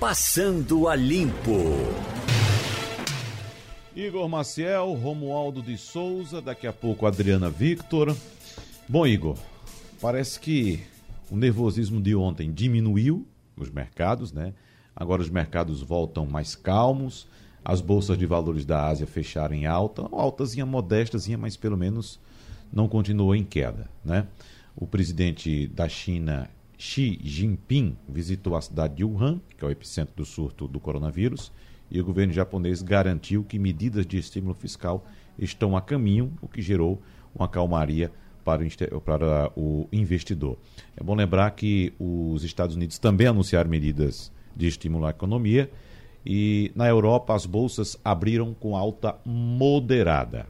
Passando a Limpo. Igor Maciel, Romualdo de Souza, daqui a pouco Adriana Victor. Bom, Igor, parece que o nervosismo de ontem diminuiu nos mercados, né? Agora os mercados voltam mais calmos, as bolsas de valores da Ásia fecharam em alta, altazinha modestazinha, mas pelo menos não continuou em queda, né? O presidente da China, Xi Jinping, visitou a cidade de Wuhan, que é o epicentro do surto do coronavírus, e o governo japonês garantiu que medidas de estímulo fiscal estão a caminho, o que gerou uma calmaria para o, investidor. É bom lembrar que os Estados Unidos também anunciaram medidas de estímulo à economia e na Europa as bolsas abriram com alta moderada.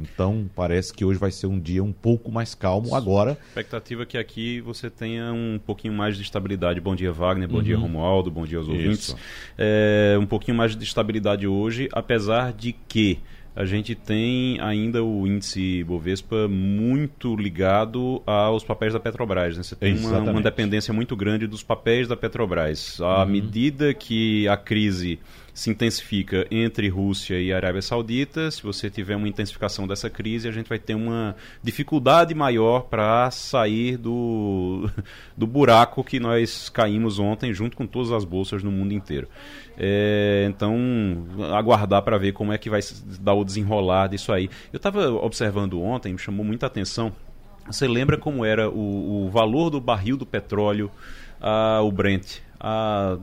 Então parece que hoje vai ser um dia um pouco mais calmo agora. Expectativa é que aqui você tenha um pouquinho mais de estabilidade. Bom dia, Wagner. Bom uhum. dia, Romualdo. Bom dia aos ouvintes. É, um pouquinho mais de estabilidade hoje, apesar de que a gente tem ainda o índice Bovespa muito ligado aos papéis da Petrobras. Né? Você tem uma, uma, dependência muito grande dos papéis da Petrobras. À uhum. medida que a crise se intensifica entre Rússia e Arábia Saudita. Se você tiver uma intensificação dessa crise, a gente vai ter uma dificuldade maior para sair do, do buraco que nós caímos ontem, junto com todas as bolsas no mundo inteiro. É, então, aguardar para ver como é que vai dar o desenrolar disso aí. Eu estava observando ontem, me chamou muita atenção. Você lembra como era o, o valor do barril do petróleo, o Brent? Ah,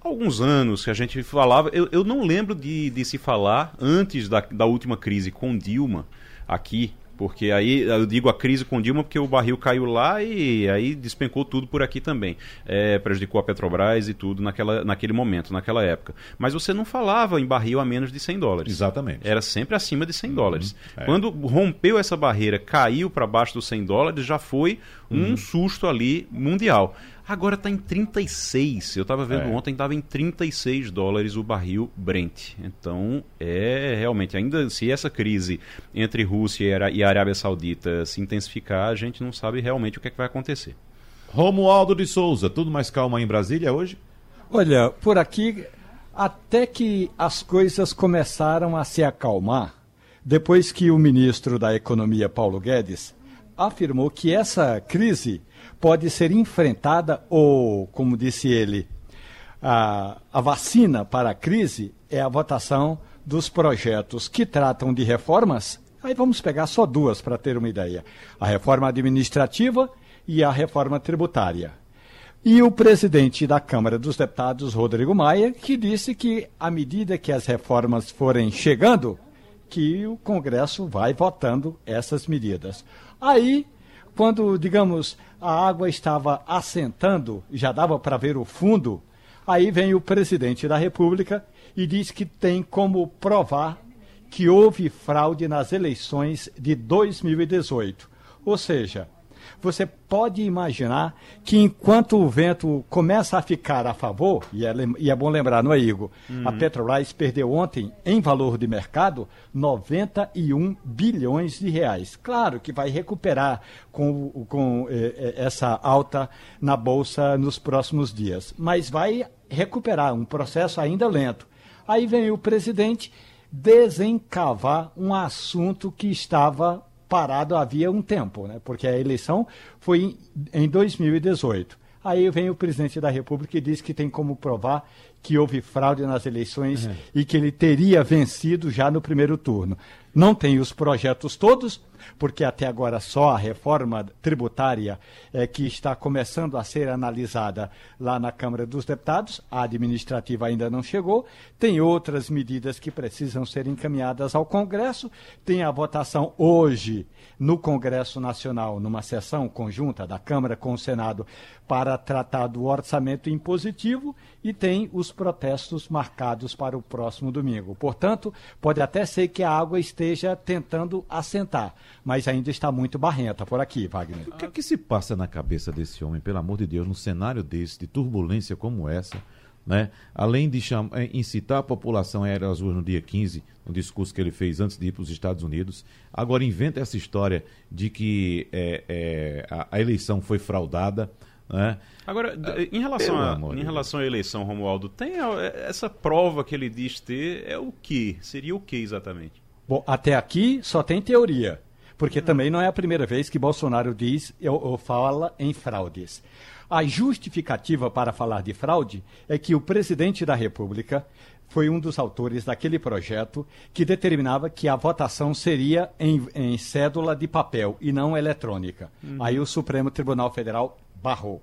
alguns anos que a gente falava. Eu, eu não lembro de, de se falar antes da, da última crise com Dilma aqui. Porque aí eu digo a crise com Dilma porque o barril caiu lá e aí despencou tudo por aqui também. É, prejudicou a Petrobras e tudo naquela, naquele momento, naquela época. Mas você não falava em barril a menos de 100 dólares. Exatamente. Era sempre acima de 100 uhum. dólares. É. Quando rompeu essa barreira, caiu para baixo dos 100 dólares, já foi um uhum. susto ali mundial. Agora está em 36. Eu estava vendo é. ontem, estava em 36 dólares o barril Brent. Então, é realmente, ainda se essa crise entre Rússia e a Arábia Saudita se intensificar, a gente não sabe realmente o que, é que vai acontecer. Romualdo de Souza, tudo mais calmo aí em Brasília hoje? Olha, por aqui, até que as coisas começaram a se acalmar, depois que o ministro da Economia, Paulo Guedes, afirmou que essa crise pode ser enfrentada, ou, como disse ele, a, a vacina para a crise é a votação dos projetos que tratam de reformas. Aí vamos pegar só duas para ter uma ideia: a reforma administrativa e a reforma tributária. E o presidente da Câmara dos Deputados, Rodrigo Maia, que disse que, à medida que as reformas forem chegando, que o Congresso vai votando essas medidas. Aí quando, digamos, a água estava assentando, já dava para ver o fundo, aí vem o presidente da República e diz que tem como provar que houve fraude nas eleições de 2018. Ou seja, você pode imaginar que enquanto o vento começa a ficar a favor, e é, e é bom lembrar, não é, Igor? Uhum. A Petrobras perdeu ontem, em valor de mercado, 91 bilhões de reais. Claro que vai recuperar com, com eh, essa alta na Bolsa nos próximos dias, mas vai recuperar, um processo ainda lento. Aí vem o presidente desencavar um assunto que estava parado havia um tempo, né? porque a eleição foi em, em 2018. Aí vem o presidente da República e diz que tem como provar que houve fraude nas eleições uhum. e que ele teria vencido já no primeiro turno. Não tem os projetos todos, porque até agora só a reforma tributária é que está começando a ser analisada lá na Câmara dos Deputados, a administrativa ainda não chegou, tem outras medidas que precisam ser encaminhadas ao Congresso, tem a votação hoje no Congresso Nacional, numa sessão conjunta da Câmara com o Senado, para tratar do orçamento impositivo e tem os protestos marcados para o próximo domingo. Portanto, pode até ser que a água esteja tentando assentar, mas ainda está muito barrenta por aqui, Wagner. O que é que se passa na cabeça desse homem, pelo amor de Deus, num cenário desse, de turbulência como essa? Né? Além de eh, incitar a população a ir às ruas no dia 15, no discurso que ele fez antes de ir para os Estados Unidos, agora inventa essa história de que é, é, a, a eleição foi fraudada Né? Agora, em relação, a, em relação à eleição, Romualdo, tem essa prova que ele diz ter é o que? Seria o que exatamente? Bom, até aqui só tem teoria, porque também não é a primeira vez que Bolsonaro diz ou, ou fala em fraudes. A justificativa para falar de fraude é que o presidente da República foi um dos autores daquele projeto que determinava que a votação seria em, em cédula de papel e não eletrônica. Uhum. Aí o Supremo Tribunal Federal barrou.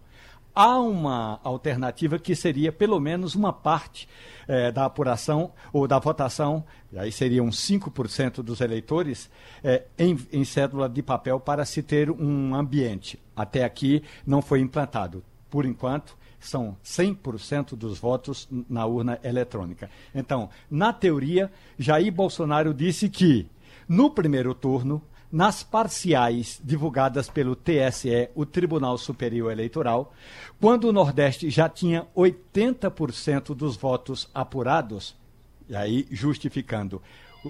Há uma alternativa que seria pelo menos uma parte eh, da apuração ou da votação, aí seriam 5% dos eleitores, eh, em, em cédula de papel para se ter um ambiente. Até aqui não foi implantado. Por enquanto, são 100% dos votos na urna eletrônica. Então, na teoria, Jair Bolsonaro disse que no primeiro turno, nas parciais divulgadas pelo TSE, o Tribunal Superior Eleitoral, quando o Nordeste já tinha 80% dos votos apurados, e aí justificando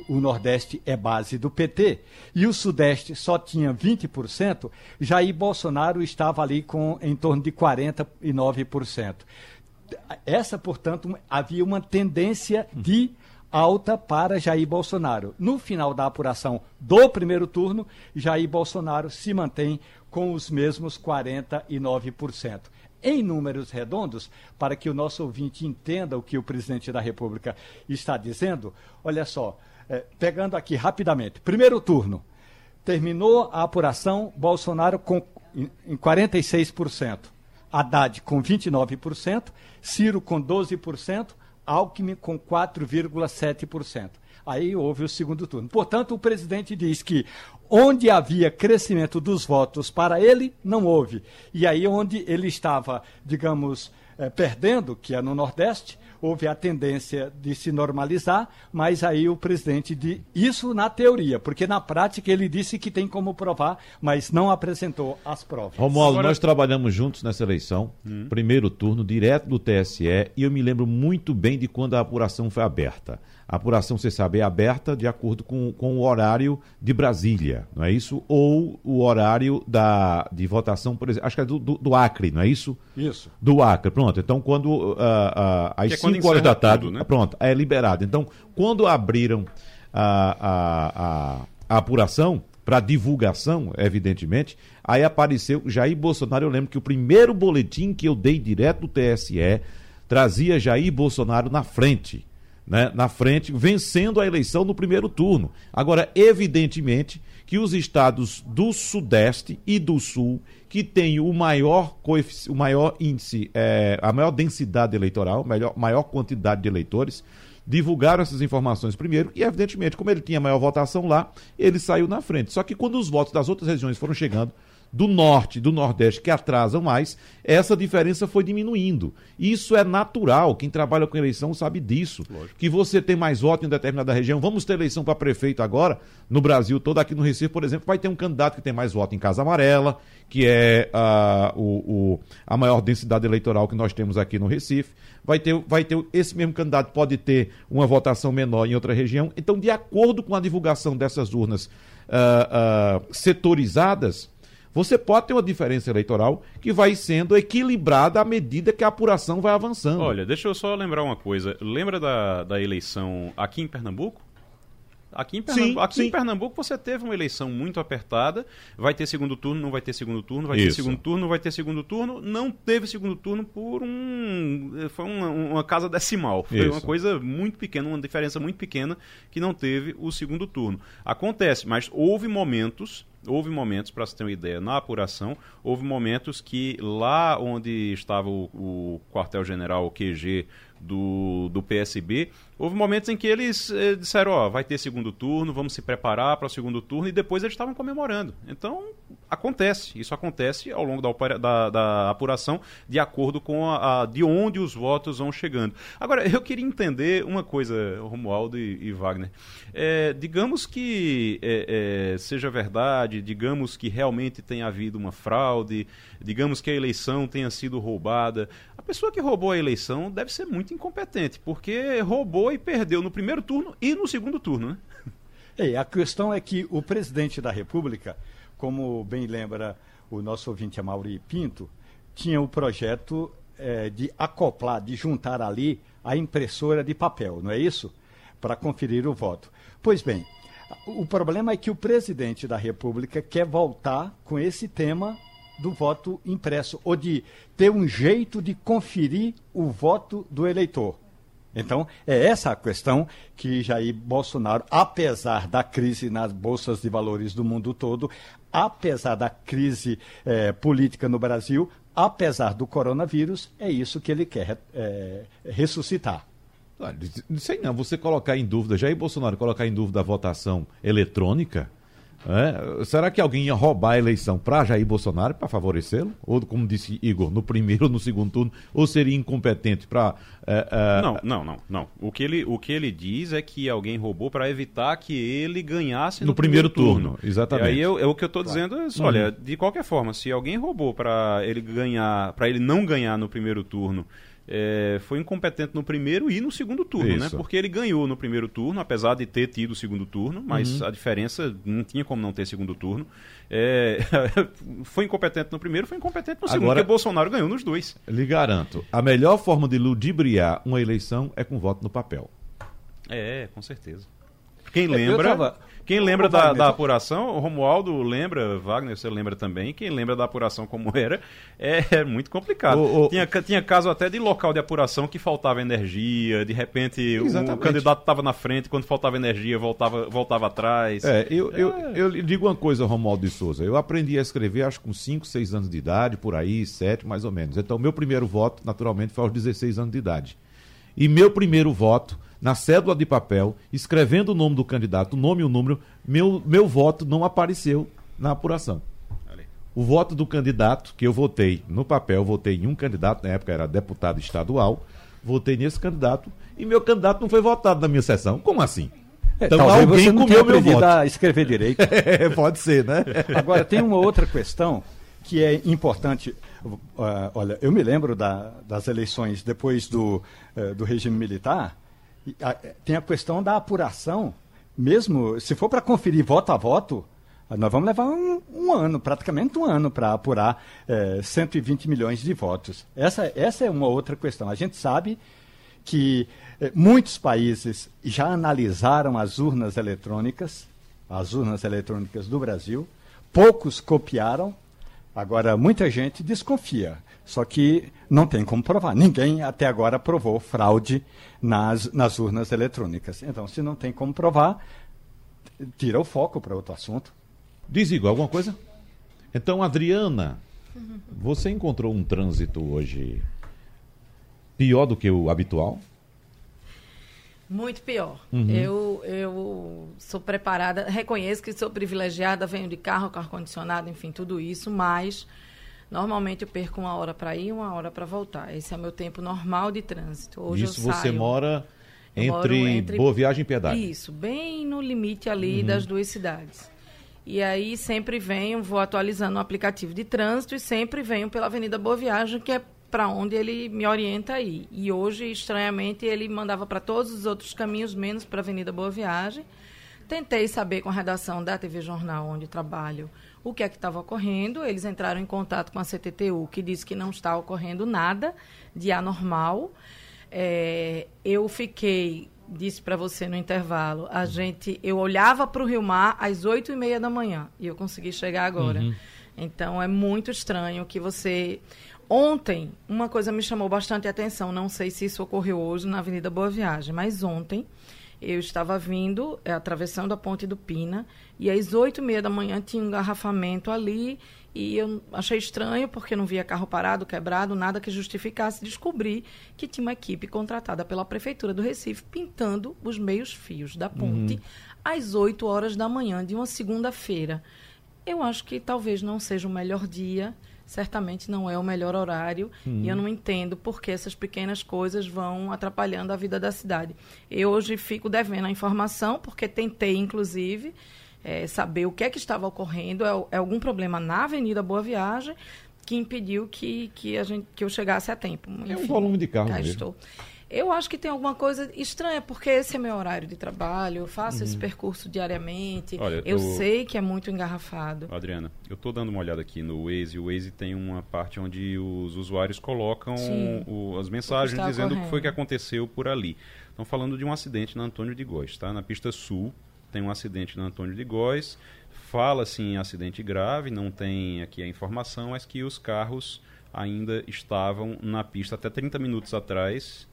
o Nordeste é base do PT, e o Sudeste só tinha 20%, Jair Bolsonaro estava ali com em torno de 49%. Essa, portanto, havia uma tendência de alta para Jair Bolsonaro. No final da apuração do primeiro turno, Jair Bolsonaro se mantém com os mesmos 49%. Em números redondos, para que o nosso ouvinte entenda o que o presidente da República está dizendo, olha só, é, pegando aqui rapidamente. Primeiro turno. Terminou a apuração, Bolsonaro com, em, em 46%. Haddad com 29%, Ciro com 12%, Alckmin com 4,7%. Aí houve o segundo turno. Portanto, o presidente diz que onde havia crescimento dos votos para ele, não houve. E aí onde ele estava, digamos, eh, perdendo, que é no Nordeste, houve a tendência de se normalizar, mas aí o presidente de isso na teoria, porque na prática ele disse que tem como provar, mas não apresentou as provas. Romualdo, Agora... nós trabalhamos juntos nessa eleição, hum. primeiro turno, direto do TSE, e eu me lembro muito bem de quando a apuração foi aberta. A apuração, você sabe, é aberta de acordo com, com o horário de Brasília, não é isso? Ou o horário da, de votação, por exemplo, acho que é do, do, do Acre, não é isso? Isso. Do Acre, pronto. Então, quando uh, uh, às 5 é horas da tarde, tudo, né? pronto, é liberado. Então, quando abriram a, a, a, a apuração, para divulgação, evidentemente, aí apareceu Jair Bolsonaro. Eu lembro que o primeiro boletim que eu dei direto do TSE trazia Jair Bolsonaro na frente né, na frente, vencendo a eleição no primeiro turno. Agora, evidentemente que os estados do Sudeste e do Sul, que têm o maior, o maior índice, é, a maior densidade eleitoral, maior, maior quantidade de eleitores, divulgaram essas informações primeiro e, evidentemente, como ele tinha maior votação lá, ele saiu na frente. Só que quando os votos das outras regiões foram chegando, do norte, do nordeste, que atrasam mais, essa diferença foi diminuindo. Isso é natural. Quem trabalha com eleição sabe disso. Lógico. Que você tem mais voto em determinada região. Vamos ter eleição para prefeito agora, no Brasil todo, aqui no Recife, por exemplo, vai ter um candidato que tem mais voto em Casa Amarela, que é uh, o, o, a maior densidade eleitoral que nós temos aqui no Recife. Vai ter, vai ter esse mesmo candidato pode ter uma votação menor em outra região. Então, de acordo com a divulgação dessas urnas uh, uh, setorizadas, você pode ter uma diferença eleitoral que vai sendo equilibrada à medida que a apuração vai avançando. Olha, deixa eu só lembrar uma coisa. Lembra da, da eleição aqui em Pernambuco? Aqui, em Pernambuco, sim, aqui sim. em Pernambuco, você teve uma eleição muito apertada. Vai ter segundo turno, não vai ter segundo turno, vai Isso. ter segundo turno, não vai ter segundo turno. Não teve segundo turno por um. Foi uma, uma casa decimal. Foi Isso. uma coisa muito pequena, uma diferença muito pequena que não teve o segundo turno. Acontece, mas houve momentos houve momentos, para você ter uma ideia, na apuração, houve momentos que lá onde estava o, o quartel-general, o QG do, do PSB, houve momentos em que eles eh, disseram, ó, vai ter segundo turno, vamos se preparar para o segundo turno, e depois eles estavam comemorando. Então, acontece, isso acontece ao longo da, da, da apuração, de acordo com a, a, de onde os votos vão chegando. Agora, eu queria entender uma coisa, Romualdo e, e Wagner. É, digamos que é, é, seja verdade, digamos que realmente tenha havido uma fraude, digamos que a eleição tenha sido roubada. A pessoa que roubou a eleição deve ser muito incompetente, porque roubou e perdeu no primeiro turno e no segundo turno, né? É, a questão é que o presidente da República como bem lembra o nosso ouvinte Amaury Pinto, tinha o projeto é, de acoplar, de juntar ali a impressora de papel, não é isso? Para conferir o voto. Pois bem, o problema é que o presidente da República quer voltar com esse tema do voto impresso, ou de ter um jeito de conferir o voto do eleitor. Então, é essa a questão que Jair Bolsonaro, apesar da crise nas bolsas de valores do mundo todo, apesar da crise eh, política no Brasil, apesar do coronavírus, é isso que ele quer é, ressuscitar. Não sei não, você colocar em dúvida, Jair Bolsonaro colocar em dúvida a votação eletrônica, é? Será que alguém ia roubar a eleição para Jair Bolsonaro para favorecê-lo? Ou, como disse Igor, no primeiro ou no segundo turno? Ou seria incompetente para. É, é... Não, não, não, não. O que, ele, o que ele diz é que alguém roubou para evitar que ele ganhasse no, no primeiro, primeiro turno. turno. Exatamente. E aí eu, eu, o que eu estou claro. dizendo é isso, olha, uhum. de qualquer forma, se alguém roubou para ele ganhar, para ele não ganhar no primeiro turno é, foi incompetente no primeiro e no segundo turno, né? Isso. né? Porque ele ganhou no primeiro turno, apesar de ter tido o segundo turno, mas uhum. a diferença não tinha como não ter segundo turno. É, foi incompetente no primeiro, foi incompetente no segundo, Agora, porque Bolsonaro ganhou nos dois. Lhe garanto, a melhor forma de ludibriar uma eleição é com voto no papel. É, com certeza. Quem lembra. Tava... Quem lembra da, da, apuração, o Romualdo lembra, Wagner, você lembra também, quem lembra da apuração como era, é, é muito complicado. O, o... Tinha, tinha caso até de local de apuração que faltava energia, de repente Exatamente. o candidato estava na frente, quando faltava energia voltava, voltava atrás. É, eu, é. Eu, eu digo uma coisa, Romualdo de Souza, eu aprendi a escrever acho com 5, 6 anos de idade, por aí, 7 mais ou menos. Então, meu primeiro voto, naturalmente, foi aos 16 anos de idade. E meu primeiro voto na cédula de papel, escrevendo o nome do candidato, o nome e o número, meu, meu voto não apareceu na apuração. O voto do candidato que eu votei no papel, votei em um candidato, na época era deputado estadual, votei nesse candidato e meu candidato não foi votado na minha sessão. Como assim? É, então Talvez alguém comeu meu voto. a escrever direito. é, pode ser, né? Agora, tem uma outra questão que é importante. Uh, olha, eu me lembro da, das eleições depois do, uh, do regime militar, tem a questão da apuração, mesmo se for para conferir voto a voto, nós vamos levar um, um ano, praticamente um ano, para apurar é, 120 milhões de votos. Essa, essa é uma outra questão. A gente sabe que é, muitos países já analisaram as urnas eletrônicas, as urnas eletrônicas do Brasil, poucos copiaram, agora muita gente desconfia. Só que não tem como provar. Ninguém até agora provou fraude nas, nas urnas eletrônicas. Então, se não tem como provar, tira o foco para outro assunto. Diz igual alguma coisa? Então, Adriana, você encontrou um trânsito hoje pior do que o habitual? Muito pior. Uhum. Eu, eu sou preparada, reconheço que sou privilegiada, venho de carro, com ar-condicionado, enfim, tudo isso, mas Normalmente eu perco uma hora para ir, uma hora para voltar. Esse é o meu tempo normal de trânsito. Hoje Isso você saio, mora entre, entre, Boa Viagem e Piedade? Isso, bem no limite ali uhum. das duas cidades. E aí sempre venho, vou atualizando o aplicativo de trânsito e sempre venho pela Avenida Boa Viagem, que é para onde ele me orienta aí. E hoje, estranhamente, ele mandava para todos os outros caminhos, menos para a Avenida Boa Viagem. Tentei saber com a redação da TV Jornal, onde trabalho, o que é que estava ocorrendo. Eles entraram em contato com a CTTU, que disse que não está ocorrendo nada de anormal. É, eu fiquei, disse para você no intervalo, a gente, eu olhava para o Rio Mar às oito e meia da manhã e eu consegui chegar agora. Uhum. Então é muito estranho que você. Ontem, uma coisa me chamou bastante atenção, não sei se isso ocorreu hoje na Avenida Boa Viagem, mas ontem eu estava vindo, é, atravessando a ponte do Pina, e às oito e meia da manhã tinha um engarrafamento ali, e eu achei estranho, porque não via carro parado, quebrado, nada que justificasse. Descobri que tinha uma equipe contratada pela Prefeitura do Recife pintando os meios fios da ponte uhum. às oito horas da manhã de uma segunda-feira. Eu acho que talvez não seja o melhor dia certamente não é o melhor horário uhum. e eu não entendo por que essas pequenas coisas vão atrapalhando a vida da cidade. Eu hoje fico devendo a informação, porque tentei, inclusive, é, saber o que é que estava ocorrendo, é, é, algum problema na Avenida Boa Viagem que impediu que, que, a gente, que eu chegasse a tempo. Enfim, é um volume de carro mesmo. estou. Eu acho que tem alguma coisa estranha, porque esse é meu horário de trabalho, eu faço uhum. esse percurso diariamente. Olha, eu sei que é muito engarrafado. Adriana, eu estou dando uma olhada aqui no Waze. O Waze tem uma parte onde os usuários colocam o, as mensagens dizendo o que foi que aconteceu por ali. Estão falando de um acidente na Antônio de Góis, tá? Na pista sul tem um acidente na Antônio de Góis. Fala-se em acidente grave, não tem aqui a informação, mas que os carros ainda estavam na pista até 30 minutos atrás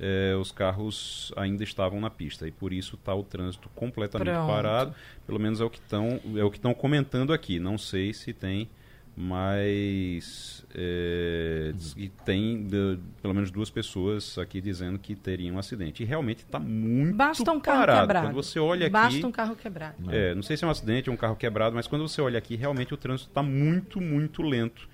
é, os carros ainda estavam na pista e por isso está o trânsito completamente Pronto. parado. Pelo menos é o que estão é o que estão comentando aqui. Não sei se tem mais é, e tem de, pelo menos duas pessoas aqui dizendo que teriam um acidente. E realmente está muito Basta um carro parado. quebrado. Quando você olha Basta aqui, um carro quebrado. É, não sei se é um acidente ou um carro quebrado, mas quando você olha aqui, realmente o trânsito está muito, muito lento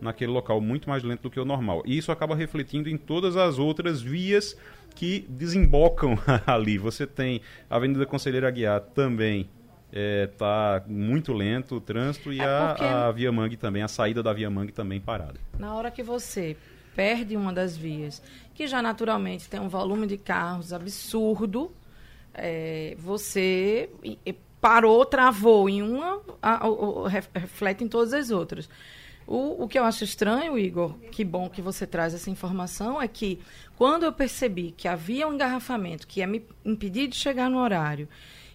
naquele local, muito mais lento do que o normal. E isso acaba refletindo em todas as outras vias que desembocam ali. Você tem a Avenida Conselheira Aguiar também está é, muito lento o trânsito e é a, a Via Mangue também, a saída da Via Mangue também parada. Na hora que você perde uma das vias, que já naturalmente tem um volume de carros absurdo, é, você parou, travou em uma, a, a, a, reflete em todas as outras. O, o que eu acho estranho, Igor, que bom que você traz essa informação, é que quando eu percebi que havia um engarrafamento que ia me impedir de chegar no horário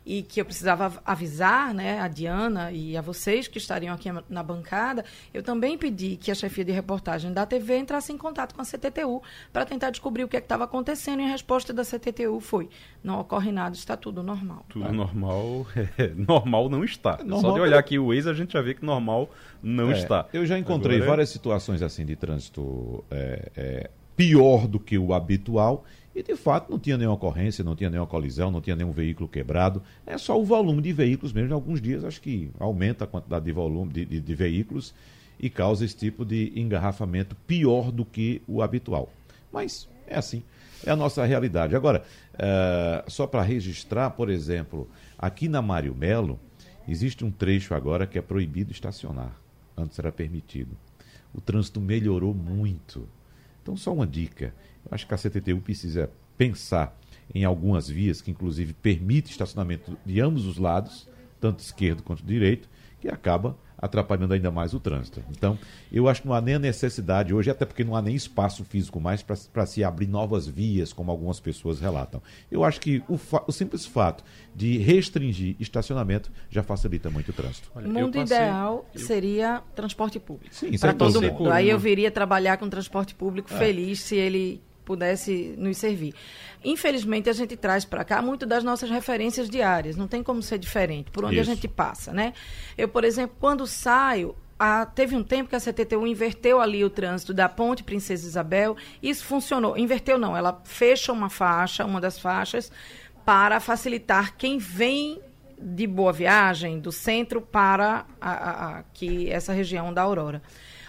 e que eu precisava avisar né, a Diana e a vocês que estariam aqui na bancada, eu também pedi que a chefia de reportagem da TV entrasse em contato com a CTTU para tentar descobrir o que é estava acontecendo e a resposta da CTTU foi, não ocorre nada, está tudo normal. Tudo normal, é, normal não está. Normal Só de olhar aqui o Waze a gente já vê que normal não é, está. Eu já encontrei Agora, várias situações assim de trânsito é, é pior do que o habitual e de fato não tinha nenhuma ocorrência, não tinha nenhuma colisão, não tinha nenhum veículo quebrado. É só o volume de veículos mesmo. Em alguns dias acho que aumenta a quantidade de volume de, de, de veículos e causa esse tipo de engarrafamento pior do que o habitual. Mas é assim, é a nossa realidade. Agora, uh, só para registrar, por exemplo, aqui na Mário Melo, existe um trecho agora que é proibido estacionar. Antes era permitido. O trânsito melhorou muito. Então, só uma dica acho que a CTTU precisa pensar em algumas vias que, inclusive, permite estacionamento de ambos os lados, tanto esquerdo quanto direito, que acaba atrapalhando ainda mais o trânsito. Então, eu acho que não há nem a necessidade hoje, até porque não há nem espaço físico mais para se abrir novas vias, como algumas pessoas relatam. Eu acho que o, o simples fato de restringir estacionamento já facilita muito o trânsito. O mundo passei, ideal eu... seria transporte público. Sim, para todo mundo. Aí eu viria trabalhar com transporte público é. feliz se ele pudesse nos servir. Infelizmente, a gente traz para cá muito das nossas referências diárias, não tem como ser diferente, por onde Isso. a gente passa, né? Eu, por exemplo, quando saio, a, teve um tempo que a CTTU inverteu ali o trânsito da Ponte Princesa Isabel, isso funcionou. Inverteu não, ela fecha uma faixa, uma das faixas, para facilitar quem vem de Boa Viagem, do centro, para a, a, aqui, essa região da Aurora.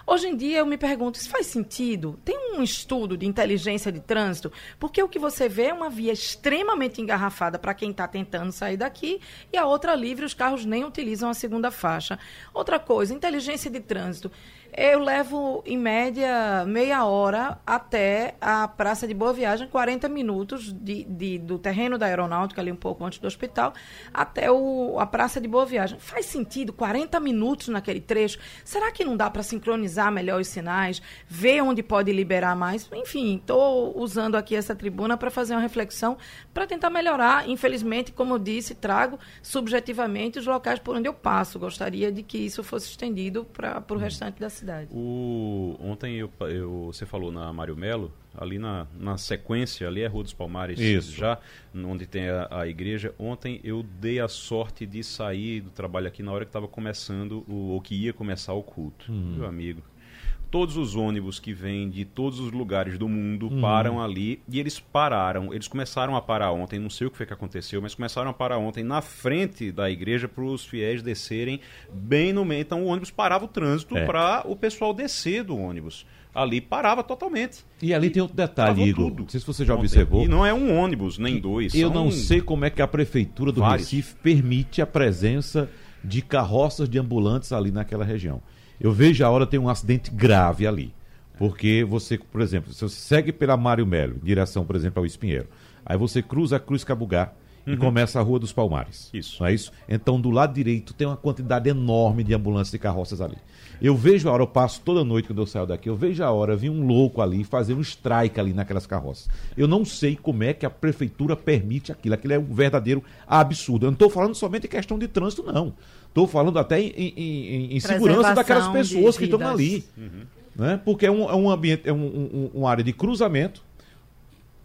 Hoje em dia eu me pergunto, isso faz sentido? Tem um estudo de inteligência de trânsito? Porque o que você vê é uma via extremamente engarrafada para quem está tentando sair daqui e a outra livre, os carros nem utilizam a segunda faixa. Outra coisa, inteligência de trânsito. Eu levo, em média, meia hora até a Praça de Boa Viagem, 40 minutos de, de, do terreno da aeronáutica, ali um pouco antes do hospital, até o, a Praça de Boa Viagem. Faz sentido 40 minutos naquele trecho? Será que não dá para sincronizar melhor os sinais, ver onde pode liberar mais? Enfim, estou usando aqui essa tribuna para fazer uma reflexão, para tentar melhorar. Infelizmente, como eu disse, trago subjetivamente os locais por onde eu passo. Gostaria de que isso fosse estendido para o restante da cidade cidade. O, ontem eu, eu, você falou na Mário Melo, ali na, na sequência, ali é Rua dos Palmares, Isso. já onde tem a, a, igreja. Ontem eu dei a sorte de sair do trabalho aqui na hora que estava começando, o, ou que ia começar o culto. Hum. Meu amigo, todos os ônibus que vêm de todos os lugares do mundo hum. param ali e eles pararam. Eles começaram a parar ontem, não sei o que foi que aconteceu, mas começaram a parar ontem na frente da igreja para os fiéis descerem bem no meio. Então o ônibus parava o trânsito é. para o pessoal descer do ônibus. Ali parava totalmente. E ali e tem outro detalhe, Igor. Tudo. Não sei se você já ontem. observou. E não é um ônibus, nem dois. Eu não sei como é que a prefeitura do vários. Recife permite a presença de carroças de ambulantes ali naquela região. Eu vejo a hora tem um acidente grave ali. Porque você, por exemplo, se você segue pela Mário Melo, em direção, por exemplo, ao Espinheiro, aí você cruza a Cruz Cabugá uhum. e começa a Rua dos Palmares. Isso. Não é isso? Então, do lado direito tem uma quantidade enorme de ambulâncias e carroças ali. Eu vejo a hora, eu passo toda noite quando eu saio daqui, eu vejo a hora, vi um louco ali fazer um strike ali naquelas carroças. Eu não sei como é que a prefeitura permite aquilo. Aquilo é um verdadeiro absurdo. Eu não estou falando somente em questão de trânsito, não. Estou falando até em, em, em segurança daquelas pessoas que estão ali. Uhum. Né? Porque é um, é um ambiente, é um, um, uma área de cruzamento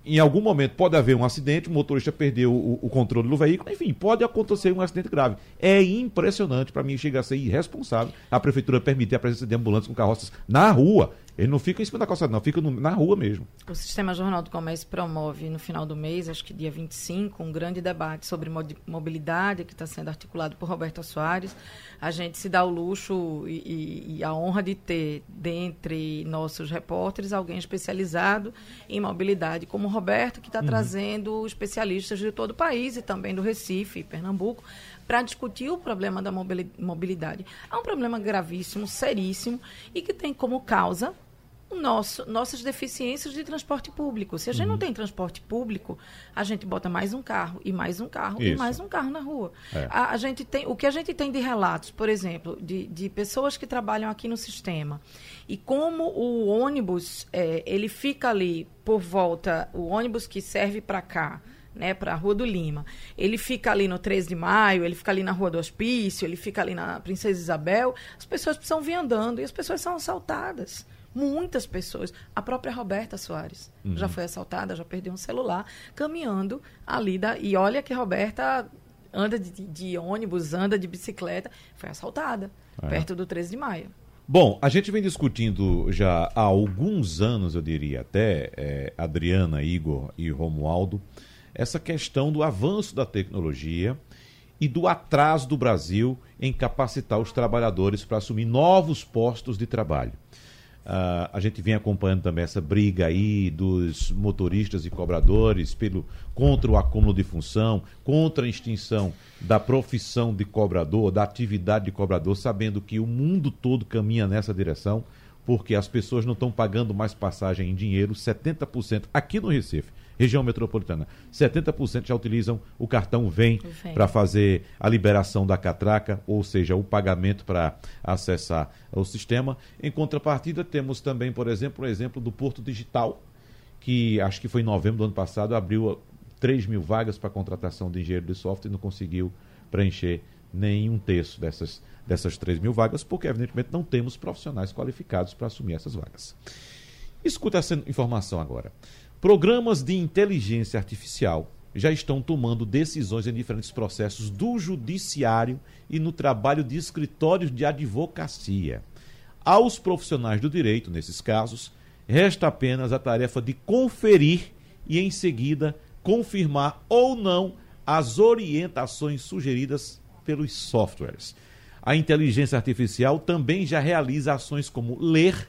em algum momento pode haver um acidente, o motorista perdeu o, o, controle do veículo, enfim, pode acontecer um acidente grave. É impressionante, para mim chega a ser irresponsável a prefeitura permitir a presença de ambulâncias com carroças na rua. Ele não fica em cima da calçada, não, fica no, na rua mesmo. O Sistema Jornal do Comércio promove no final do mês, acho que dia 25, um grande debate sobre mobilidade que está sendo articulado por Roberto Soares. A gente se dá o luxo e, e a honra de ter, dentre nossos repórteres, alguém especializado em mobilidade, como o Roberto, que está uhum. trazendo especialistas de todo o país e também do Recife, Pernambuco, para discutir o problema da mobilidade. É um problema gravíssimo, seríssimo e que tem como causa nosso, nossas deficiências de transporte público. Se a gente uhum. não tem transporte público, a gente bota mais um carro e mais um carro Isso. e mais um carro na rua. É. A, a, gente tem, o que a gente tem de relatos, por exemplo, de, de pessoas que trabalham aqui no sistema e como o ônibus é, ele fica ali por volta, o ônibus que serve para cá né, para a Rua do Lima. Ele fica ali no 13 de Maio, ele fica ali na Rua do Hospício, ele fica ali na Princesa Isabel. As pessoas precisam vir andando e as pessoas são assaltadas. Muitas pessoas. A própria Roberta Soares uhum. já foi assaltada, já perdeu um celular, caminhando ali. Da... E olha que Roberta anda de, de ônibus, anda de bicicleta, foi assaltada, é. perto do 13 de Maio. Bom, a gente vem discutindo já há alguns anos, eu diria até, é, Adriana, Igor e Romualdo, essa questão do avanço da tecnologia e do atraso do Brasil em capacitar os trabalhadores para assumir novos postos de trabalho. Uh, a gente vem acompanhando também essa briga aí dos motoristas e cobradores pelo, contra o acúmulo de função, contra a extinção da profissão de cobrador, da atividade de cobrador, sabendo que o mundo todo caminha nessa direção, porque as pessoas não estão pagando mais passagem em dinheiro, 70% aqui no Recife região metropolitana. 70% já utilizam o cartão Vem, para fazer a liberação da catraca, ou seja, o pagamento para acessar o sistema. Em contrapartida, temos também, por exemplo, o exemplo do Porto Digital, que acho que foi em novembro do ano passado, abriu 3 mil vagas para contratação de engenheiro de software e não conseguiu preencher nem um terço dessas, dessas 3 mil vagas, porque evidentemente não temos profissionais qualificados para assumir essas vagas. Escuta essa informação agora. Programas de inteligência artificial já estão tomando decisões em diferentes processos do judiciário e no trabalho de escritórios de advocacia. Aos profissionais do direito, nesses casos, resta apenas a tarefa de conferir e, em seguida, confirmar ou não as orientações sugeridas pelos softwares. A inteligência artificial também já realiza ações como ler,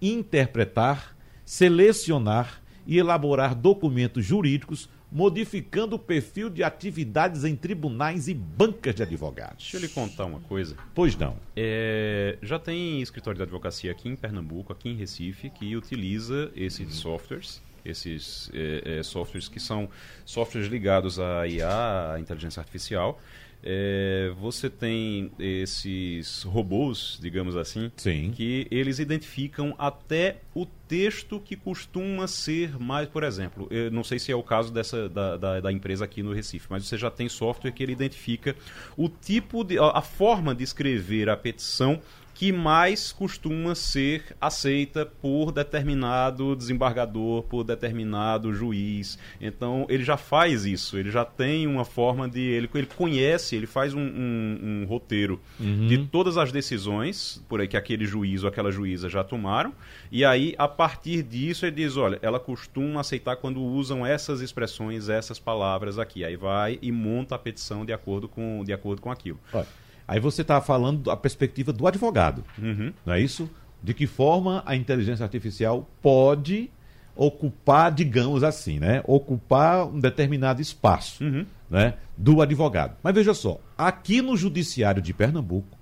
interpretar, selecionar, e elaborar documentos jurídicos modificando o perfil de atividades em tribunais e bancas de advogados. Deixa eu lhe contar uma coisa. Pois não. É, já tem escritório de advocacia aqui em Pernambuco, aqui em Recife, que utiliza esses softwares, esses é, é, softwares que são softwares ligados à IA, à inteligência artificial, é, você tem esses robôs, digamos assim, Sim. que eles identificam até o texto que costuma ser mais, por exemplo, não sei se é o caso dessa da, da, da, empresa aqui no Recife, mas você já tem software que ele identifica o tipo de a forma de escrever a petição que mais costuma ser aceita por determinado desembargador, por determinado juiz. Então ele já faz isso, ele já tem uma forma de. Ele, ele conhece, ele faz um, um, um roteiro uhum. de todas as decisões por aí que aquele juiz ou aquela juíza já tomaram. E aí, a partir disso, ele diz: olha, ela costuma aceitar quando usam essas expressões, essas palavras aqui. Aí vai e monta a petição de acordo com, de acordo com aquilo. Olha. Aí você está falando da perspectiva do advogado, uhum. não é isso? De que forma a inteligência artificial pode ocupar, digamos assim, né? Ocupar um determinado espaço uhum. né? do advogado. Mas veja só, aqui no Judiciário de Pernambuco,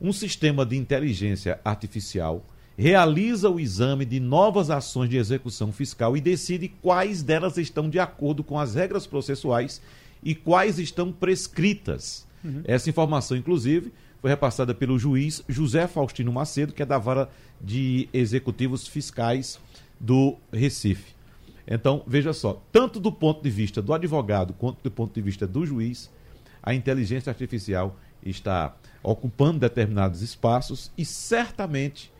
um sistema de inteligência artificial realiza o exame de novas ações de execução fiscal e decide quais delas estão de acordo com as regras processuais e quais estão prescritas. Uhum. Essa informação, inclusive, foi repassada pelo juiz José Faustino Macedo, que é da vara de executivos fiscais do Recife. Então, veja só, tanto do ponto de vista do advogado quanto do ponto de vista do juiz, a inteligência artificial está ocupando determinados espaços e certamente,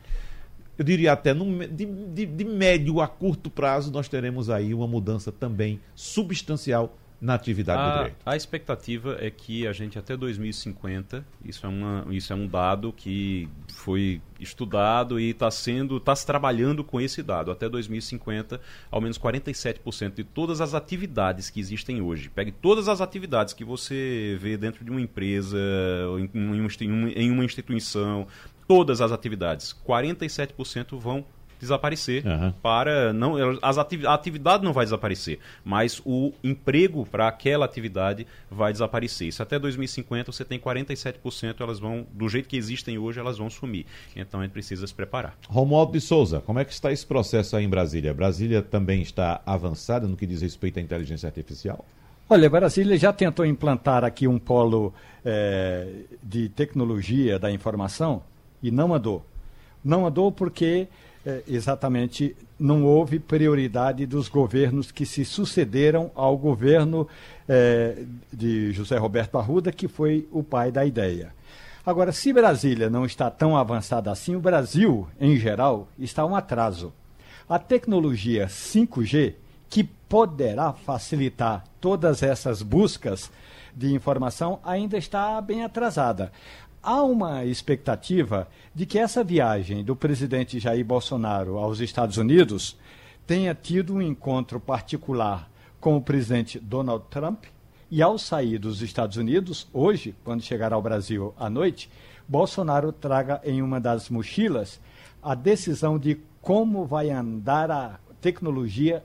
eu diria até no, de, de, de médio a curto prazo, nós teremos aí uma mudança também substancial na atividade a, do direito. A expectativa é que a gente até 2050, isso é, uma, isso é um dado que foi estudado e está sendo, está se trabalhando com esse dado. Até 2050, ao menos 47% de todas as atividades que existem hoje. Pegue todas as atividades que você vê dentro de uma empresa, em uma instituição, todas as atividades, 47% vão desaparecer uhum. para não as atividades, a atividade não vai desaparecer mas o emprego para aquela atividade vai desaparecer. Isso até 2050 você tem 47% elas vão do jeito que existem hoje elas vão sumir. Então a gente precisa se preparar. Romualdo de Souza como é que está esse processo aí em Brasília? Brasília também está avançada no que diz respeito à inteligência artificial? Olha, Brasília já tentou implantar aqui um polo é, de tecnologia da informação e não andou. Não andou porque é, exatamente não houve prioridade dos governos que se sucederam ao governo é, de José Roberto Arruda, que foi o pai da ideia. Agora, se Brasília não está tão avançada assim, o Brasil, em geral, está um atraso. A tecnologia 5G, que poderá facilitar todas essas buscas de informação, ainda está bem atrasada há uma expectativa de que essa viagem do presidente Jair Bolsonaro aos Estados Unidos tenha tido um encontro particular com o presidente Donald Trump e ao sair dos Estados Unidos, hoje, quando chegar ao Brasil à noite, Bolsonaro traga em uma das mochilas a decisão de como vai andar a tecnologia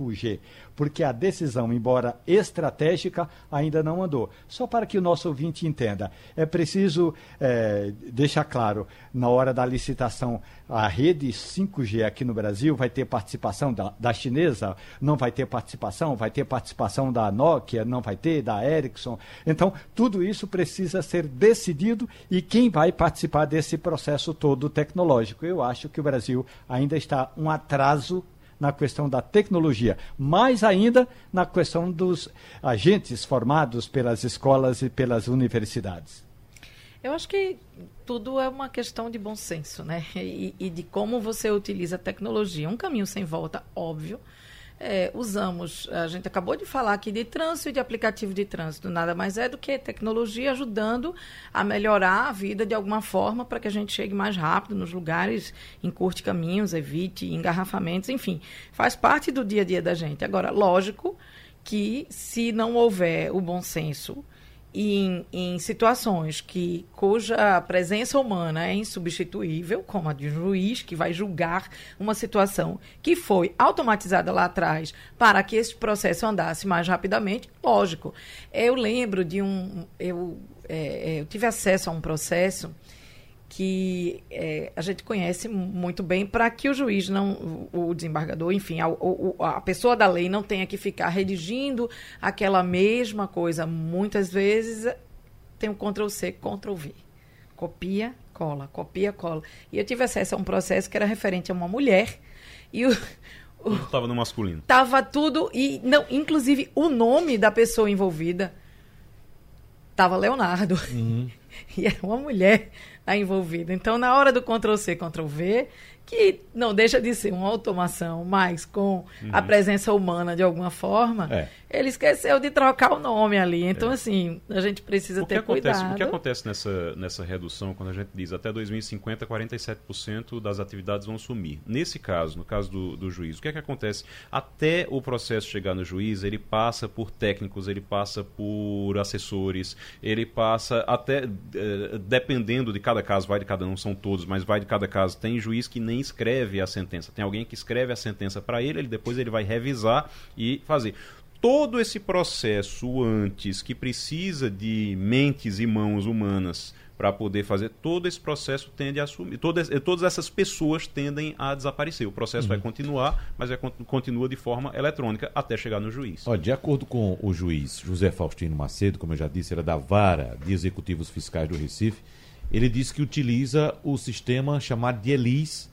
5G, porque a decisão, embora estratégica, ainda não andou. Só para que o nosso ouvinte entenda, é preciso é, deixar claro, na hora da licitação, a rede 5G aqui no Brasil vai ter participação da, da chinesa, não vai ter participação, vai ter participação da Nokia, não vai ter, da Ericsson. Então, tudo isso precisa ser decidido e quem vai participar desse processo todo tecnológico. Eu acho que o Brasil ainda está um atraso na questão da tecnologia, mais ainda na questão dos agentes formados pelas escolas e pelas universidades. Eu acho que tudo é uma questão de bom senso, né? E, e de como você utiliza a tecnologia. Um caminho sem volta, óbvio é, usamos, a gente acabou de falar aqui de trânsito e de aplicativo de trânsito, nada mais é do que tecnologia ajudando a melhorar a vida de alguma forma para que a gente chegue mais rápido nos lugares, encurte caminhos, evite engarrafamentos, enfim, faz parte do dia a dia da gente. Agora, lógico que se não houver o bom senso em, em, situações que, cuja presença humana é insubstituível, como a de um juiz que vai julgar uma situação que foi automatizada lá atrás para que esse processo andasse mais rapidamente, lógico. Eu lembro de um. Eu, é, é eu tive acesso a um processo que é, a gente conhece muito bem para que o juiz não, o desembargador, enfim, a, a, pessoa da lei não tenha que ficar redigindo aquela mesma coisa. Muitas vezes tem um Ctrl C, Ctrl V. Copia, cola, copia, cola. E eu tive acesso a um processo que era referente a uma mulher e o, Estava no masculino. Tava tudo e não, inclusive o nome da pessoa envolvida tava Leonardo. Uhum. E era uma mulher envolvida. Então, na hora do Ctrl C, Ctrl V, que não deixa de ser uma automação, mas com uhum. a presença humana de alguma forma, é. Ele esqueceu de trocar o nome ali. Então, é. assim, a gente precisa o ter acontece, cuidado. O que acontece nessa, nessa redução, quando a gente diz até 2050, 47% das atividades vão sumir? Nesse caso, no caso do, do juiz, o que é que acontece? Até o processo chegar no juiz, ele passa por técnicos, ele passa por assessores, ele passa até, eh, dependendo de cada caso, vai de cada um, são todos, mas vai de cada caso, tem juiz que nem escreve a sentença. Tem alguém que escreve a sentença para ele, ele depois ele vai revisar e fazer todo esse processo antes que precisa de mentes e mãos humanas para poder fazer todo esse processo tende a assumir todas, todas essas pessoas tendem a desaparecer. O processo uhum. vai continuar mas vai, continua de forma eletrônica até chegar no juiz. Ó, de acordo com o juiz José Faustino Macedo como eu já disse era da vara de executivos fiscais do Recife ele disse que utiliza o sistema chamado de ELIS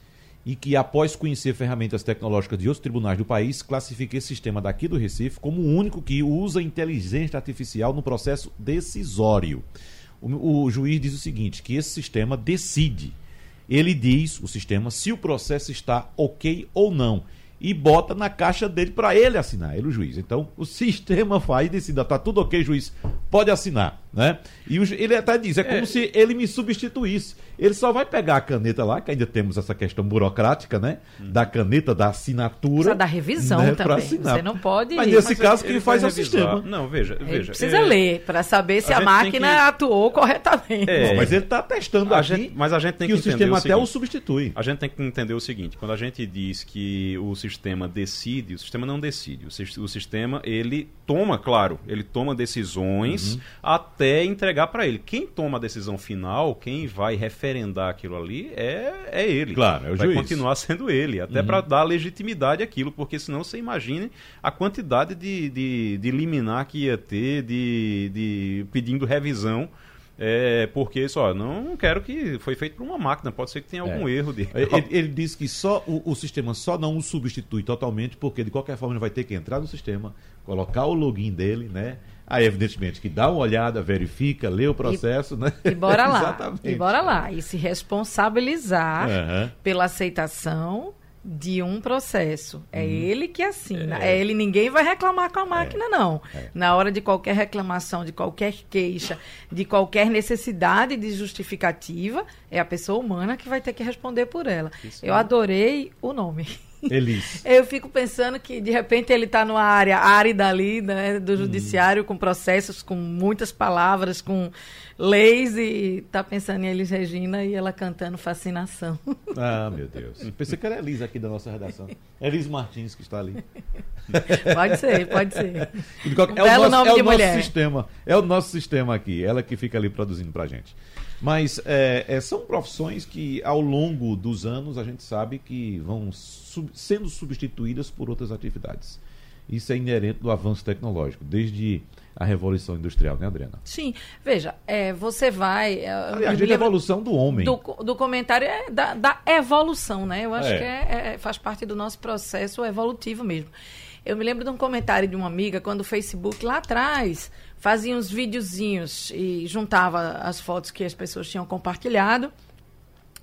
e que, após conhecer ferramentas tecnológicas de outros tribunais do país, classifica esse sistema daqui do Recife como o único que usa inteligência artificial no processo decisório. O, o juiz diz o seguinte: que esse sistema decide. Ele diz, o sistema, se o processo está ok ou não e bota na caixa dele para ele assinar, ele o juiz. Então, o sistema faz e decide, tá tudo ok, juiz, pode assinar, né? E o, ele até diz, é, é como se ele me substituísse. Ele só vai pegar a caneta lá, que ainda temos essa questão burocrática, né? Hum. Da caneta, da assinatura. Precisa da revisão né? também. Você não pode. Mas nesse Mas caso, quem faz é o sistema. Não, veja, ele veja. Precisa é... ler para saber se a, a máquina que... atuou corretamente. É... Não, mas ele está testando a aqui gente, mas a gente tem que, que o sistema o até o substitui. A gente tem que entender o seguinte: quando a gente diz que o sistema decide, o sistema não decide. O, o sistema, ele toma, claro, ele toma decisões uhum. até entregar para ele. Quem toma a decisão final, quem vai referendar aquilo ali, é, é ele. Claro, é o vai juiz. continuar sendo ele, até uhum. para dar legitimidade àquilo, porque senão você imagine a quantidade de, de, de liminar que ia ter, de, de pedindo revisão é, porque só não quero que foi feito por uma máquina, pode ser que tenha algum é. erro dele. Ele, ele diz que só o, o, sistema só não o substitui totalmente, porque de qualquer forma ele vai ter que entrar no sistema, colocar o login dele, né? Aí, evidentemente, que dá uma olhada, verifica, lê o processo, e, né? E bora lá. Exatamente. E bora lá. E se responsabilizar uhum. pela aceitação de um processo. É hum. ele que assina. É. é. ele, ninguém vai reclamar com a máquina, é. não. É. Na hora de qualquer reclamação, de qualquer queixa, de qualquer necessidade de justificativa, é a pessoa humana que vai ter que responder por ela. Isso Eu adorei o nome. Elis. Eu fico pensando que, de repente, ele está numa área árida ali, né, do hum. judiciário, com processos, com muitas palavras, com leis, e está pensando em Elis Regina e ela cantando Fascinação. Ah, meu Deus. Pensei que era Elis aqui da nossa redação. Elis Martins que está ali. Pode ser, pode ser. É o nosso, nome é o nosso sistema. É o nosso sistema aqui. Ela que fica ali produzindo pra gente. Mas é, é, são profissões que, ao longo dos anos, a gente sabe que vão sub, sendo substituídas por outras atividades. Isso é inerente do avanço tecnológico, desde a Revolução Industrial, né, Adriana? Sim. Veja, é, você vai. É, Aliás, a evolução do homem. Do, do comentário é da, da, evolução, né? Eu acho é. que é, é, faz parte do nosso processo evolutivo mesmo. Eu me lembro de um comentário de uma amiga quando o Facebook lá atrás fazia uns videozinhos e juntava as fotos que as pessoas tinham compartilhado,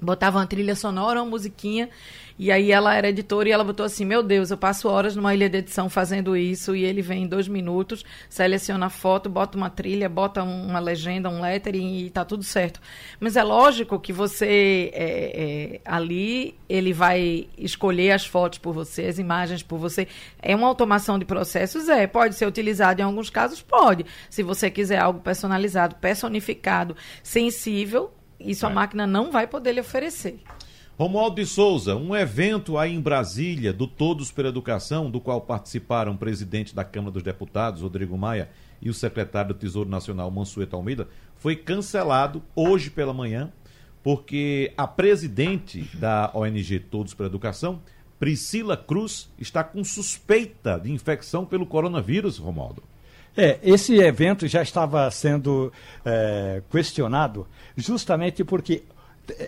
botava uma trilha sonora, uma musiquinha e aí ela era editora e ela botou assim: Meu Deus, eu passo horas numa ilha de edição fazendo isso. E ele vem em dois minutos, seleciona a foto, bota uma trilha, bota uma legenda, um lettering e tá tudo certo. Mas é lógico que você é, é, ali ele vai escolher as fotos por você, as imagens por você. É uma automação de processos? É. Pode ser utilizado em alguns casos? Pode. Se você quiser algo personalizado, personificado, sensível, isso é. a máquina não vai poder lhe oferecer. Romualdo de Souza, um evento aí em Brasília do Todos pela Educação, do qual participaram o presidente da Câmara dos Deputados, Rodrigo Maia, e o secretário do Tesouro Nacional, Mansueto Almeida, foi cancelado hoje pela manhã, porque a presidente da ONG Todos pela Educação, Priscila Cruz, está com suspeita de infecção pelo coronavírus, Romualdo. É, esse evento já estava sendo é, questionado justamente porque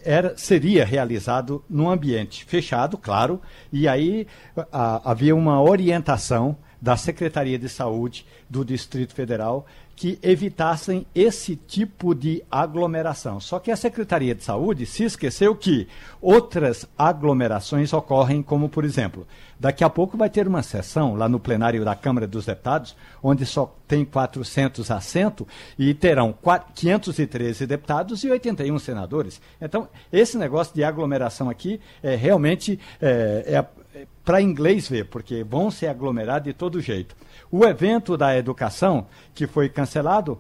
era, seria realizado num ambiente fechado, claro, e aí a, havia uma orientação da Secretaria de Saúde do Distrito Federal que evitassem esse tipo de aglomeração. Só que a Secretaria de Saúde se esqueceu que outras aglomerações ocorrem, como por exemplo, daqui a pouco vai ter uma sessão lá no plenário da Câmara dos Deputados, onde só tem 400 assentos e terão 513 deputados e 81 senadores. Então, esse negócio de aglomeração aqui é realmente é, é, para inglês ver, porque vão se aglomerar de todo jeito. O evento da educação, que foi cancelado,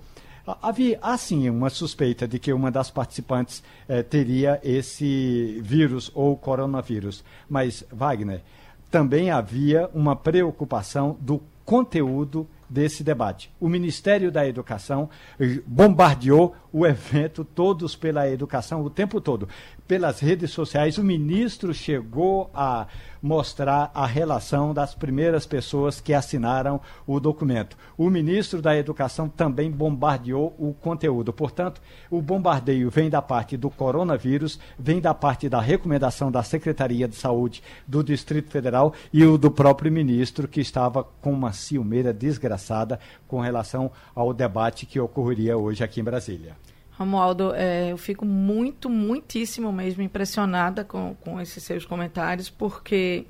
havia assim uma suspeita de que uma das participantes eh, teria esse vírus ou coronavírus. Mas, Wagner, também havia uma preocupação do conteúdo desse debate. O Ministério da Educação eh, bombardeou o evento Todos pela Educação o tempo todo. Pelas redes sociais, o ministro chegou a mostrar a relação das primeiras pessoas que assinaram o documento. O ministro da Educação também bombardeou o conteúdo. Portanto, o bombardeio vem da parte do coronavírus, vem da parte da recomendação da Secretaria de Saúde do Distrito Federal e o do próprio ministro, que estava com uma ciumeira desgraçada com relação ao debate que ocorreria hoje aqui em Brasília. Romualdo, é, eu fico muito, muitíssimo mesmo impressionada com, com esses seus comentários, porque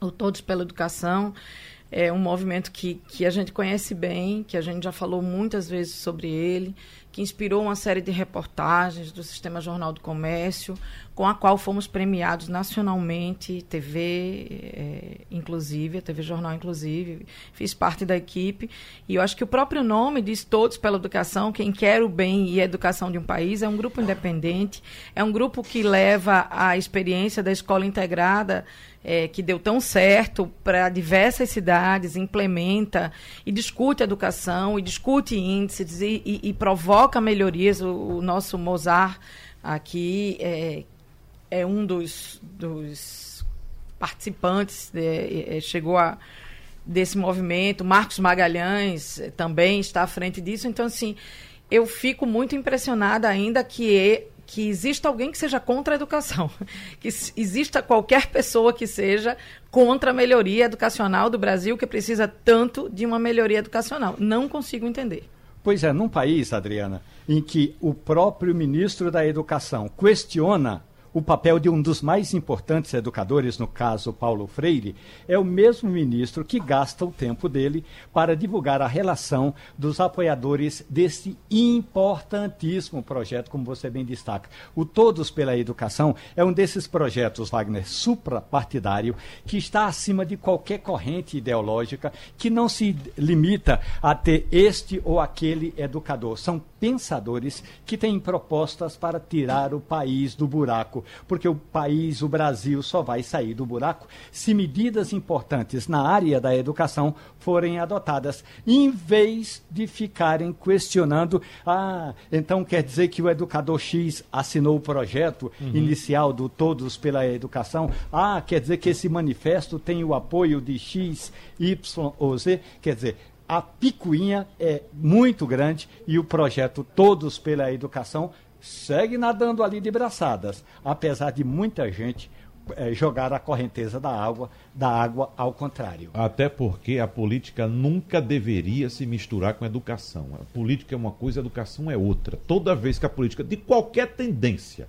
o Todos pela Educação é um movimento que, que a gente conhece bem, que a gente já falou muitas vezes sobre ele, que inspirou uma série de reportagens do Sistema Jornal do Comércio, com a qual fomos premiados nacionalmente, TV, é, inclusive, a TV Jornal, inclusive, fiz parte da equipe. E eu acho que o próprio nome diz Todos pela Educação, quem quer o bem e a educação de um país, é um grupo independente, é um grupo que leva a experiência da escola integrada é, que deu tão certo para diversas cidades, implementa e discute educação, e discute índices e, e, e provoca melhorias. O, o, nosso Mozart aqui é, é um dos, dos participantes, é, é, chegou a desse movimento. Marcos Magalhães é, também está à frente disso. Então, assim, eu fico muito impressionada ainda que que exista alguém que seja contra a educação, que exista qualquer pessoa que seja contra a melhoria educacional do Brasil, que precisa tanto de uma melhoria educacional. Não consigo entender. Pois é, num país, Adriana, em que o próprio ministro da Educação questiona o papel de um dos mais importantes educadores, no caso Paulo Freire, é o mesmo ministro que gasta o tempo dele para divulgar a relação dos apoiadores desse importantíssimo projeto, como você bem destaca. O Todos pela Educação é um desses projetos, Wagner, suprapartidário, que está acima de qualquer corrente ideológica, que não se limita a ter este ou aquele educador. São pensadores que têm propostas para tirar o país do buraco porque o país, o Brasil, só vai sair do buraco se medidas importantes na área da educação forem adotadas, em vez de ficarem questionando, ah, então quer dizer que o educador X assinou o projeto uhum. inicial do Todos pela Educação, ah, quer dizer que esse manifesto tem o apoio de X, Y ou Z, quer dizer, a picuinha é muito grande e o projeto Todos pela Educação segue nadando ali de braçadas, apesar de muita gente é, jogar a correnteza da água, da água ao contrário. Até porque a política nunca deveria se misturar com a educação. A política é uma coisa, a educação é outra. Toda vez que a política, de qualquer tendência,